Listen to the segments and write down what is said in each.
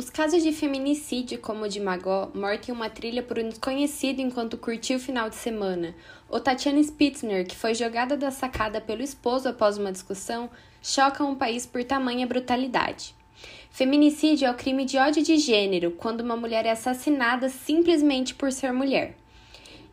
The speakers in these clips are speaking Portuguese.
Os casos de feminicídio, como o de Magó, morta em uma trilha por um desconhecido enquanto curtiu o final de semana, ou Tatiana Spitzner, que foi jogada da sacada pelo esposo após uma discussão, chocam o país por tamanha brutalidade. Feminicídio é o crime de ódio de gênero, quando uma mulher é assassinada simplesmente por ser mulher.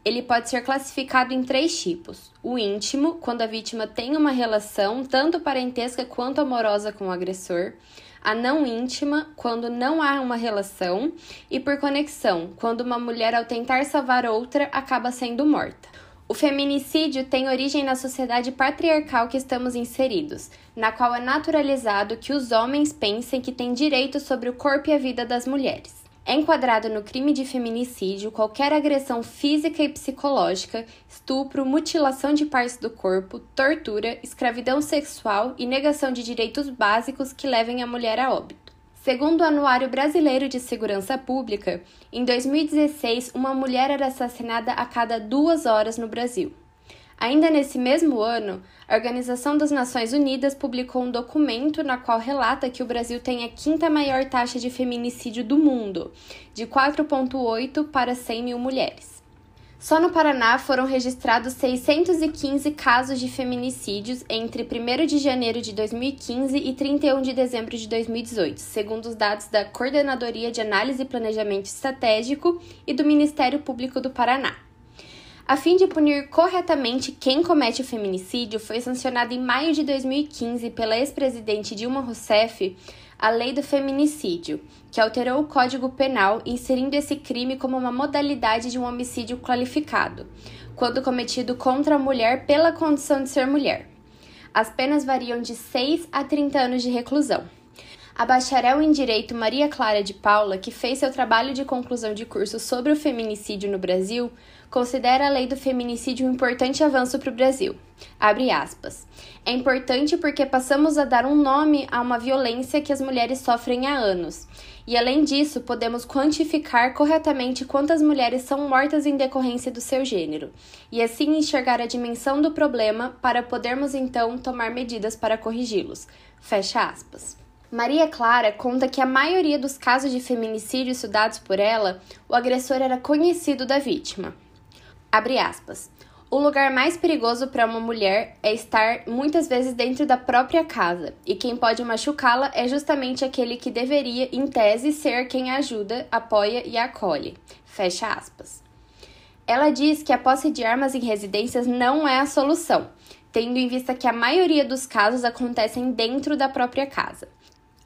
Ele pode ser classificado em três tipos: o íntimo, quando a vítima tem uma relação tanto parentesca quanto amorosa com o agressor a não íntima, quando não há uma relação, e por conexão, quando uma mulher, ao tentar salvar outra, acaba sendo morta. O feminicídio tem origem na sociedade patriarcal que estamos inseridos, na qual é naturalizado que os homens pensem que têm direito sobre o corpo e a vida das mulheres. É enquadrado no crime de feminicídio qualquer agressão física e psicológica, estupro, mutilação de partes do corpo, tortura, escravidão sexual e negação de direitos básicos que levem a mulher a óbito. Segundo o Anuário Brasileiro de Segurança Pública, em 2016, uma mulher era assassinada a cada duas horas no Brasil. Ainda nesse mesmo ano, a Organização das Nações Unidas publicou um documento na qual relata que o Brasil tem a quinta maior taxa de feminicídio do mundo, de 4,8 para 100 mil mulheres. Só no Paraná foram registrados 615 casos de feminicídios entre 1 de janeiro de 2015 e 31 de dezembro de 2018, segundo os dados da Coordenadoria de Análise e Planejamento Estratégico e do Ministério Público do Paraná. A fim de punir corretamente quem comete o feminicídio, foi sancionada em maio de 2015 pela ex-presidente Dilma Rousseff a Lei do Feminicídio, que alterou o Código Penal, inserindo esse crime como uma modalidade de um homicídio qualificado, quando cometido contra a mulher pela condição de ser mulher. As penas variam de 6 a 30 anos de reclusão. A bacharel em Direito Maria Clara de Paula, que fez seu trabalho de conclusão de curso sobre o feminicídio no Brasil, considera a lei do feminicídio um importante avanço para o Brasil. Abre aspas. É importante porque passamos a dar um nome a uma violência que as mulheres sofrem há anos. E além disso, podemos quantificar corretamente quantas mulheres são mortas em decorrência do seu gênero, e assim enxergar a dimensão do problema para podermos então tomar medidas para corrigi-los. Fecha aspas. Maria Clara conta que a maioria dos casos de feminicídio estudados por ela, o agressor era conhecido da vítima. Abre aspas. O lugar mais perigoso para uma mulher é estar muitas vezes dentro da própria casa, e quem pode machucá-la é justamente aquele que deveria, em tese, ser quem ajuda, apoia e acolhe. Fecha aspas. Ela diz que a posse de armas em residências não é a solução, tendo em vista que a maioria dos casos acontecem dentro da própria casa.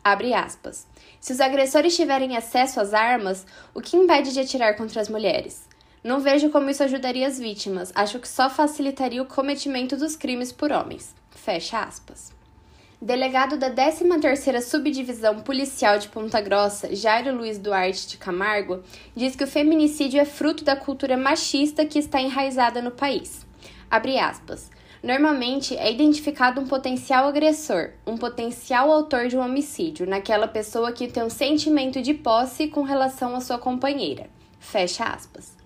Abre aspas. Se os agressores tiverem acesso às armas, o que impede de atirar contra as mulheres? Não vejo como isso ajudaria as vítimas, acho que só facilitaria o cometimento dos crimes por homens. Fecha aspas. Delegado da 13ª Subdivisão Policial de Ponta Grossa, Jairo Luiz Duarte de Camargo, diz que o feminicídio é fruto da cultura machista que está enraizada no país. Abre aspas. Normalmente é identificado um potencial agressor, um potencial autor de um homicídio, naquela pessoa que tem um sentimento de posse com relação à sua companheira. Fecha aspas.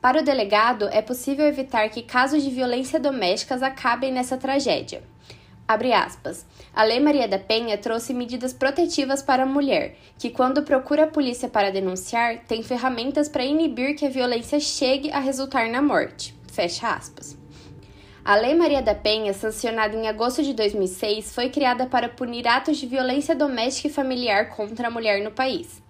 Para o delegado, é possível evitar que casos de violência domésticas acabem nessa tragédia. Abre aspas. A Lei Maria da Penha trouxe medidas protetivas para a mulher, que, quando procura a polícia para denunciar, tem ferramentas para inibir que a violência chegue a resultar na morte. Fecha aspas. A Lei Maria da Penha, sancionada em agosto de 2006, foi criada para punir atos de violência doméstica e familiar contra a mulher no país.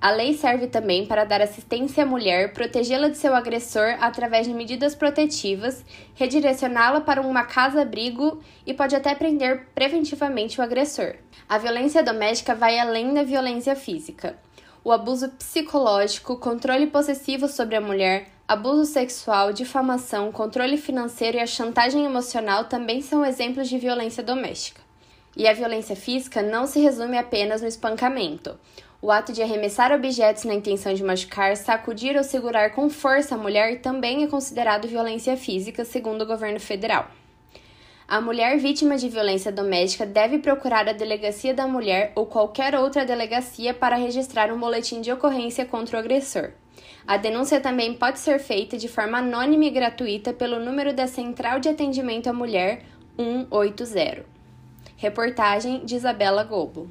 A lei serve também para dar assistência à mulher, protegê-la de seu agressor através de medidas protetivas, redirecioná-la para uma casa-abrigo e pode até prender preventivamente o agressor. A violência doméstica vai além da violência física. O abuso psicológico, controle possessivo sobre a mulher, Abuso sexual, difamação, controle financeiro e a chantagem emocional também são exemplos de violência doméstica. E a violência física não se resume apenas no espancamento. O ato de arremessar objetos na intenção de machucar, sacudir ou segurar com força a mulher também é considerado violência física, segundo o governo federal. A mulher vítima de violência doméstica deve procurar a delegacia da mulher ou qualquer outra delegacia para registrar um boletim de ocorrência contra o agressor. A denúncia também pode ser feita de forma anônima e gratuita pelo número da Central de Atendimento à Mulher 180. Reportagem de Isabela Gobo.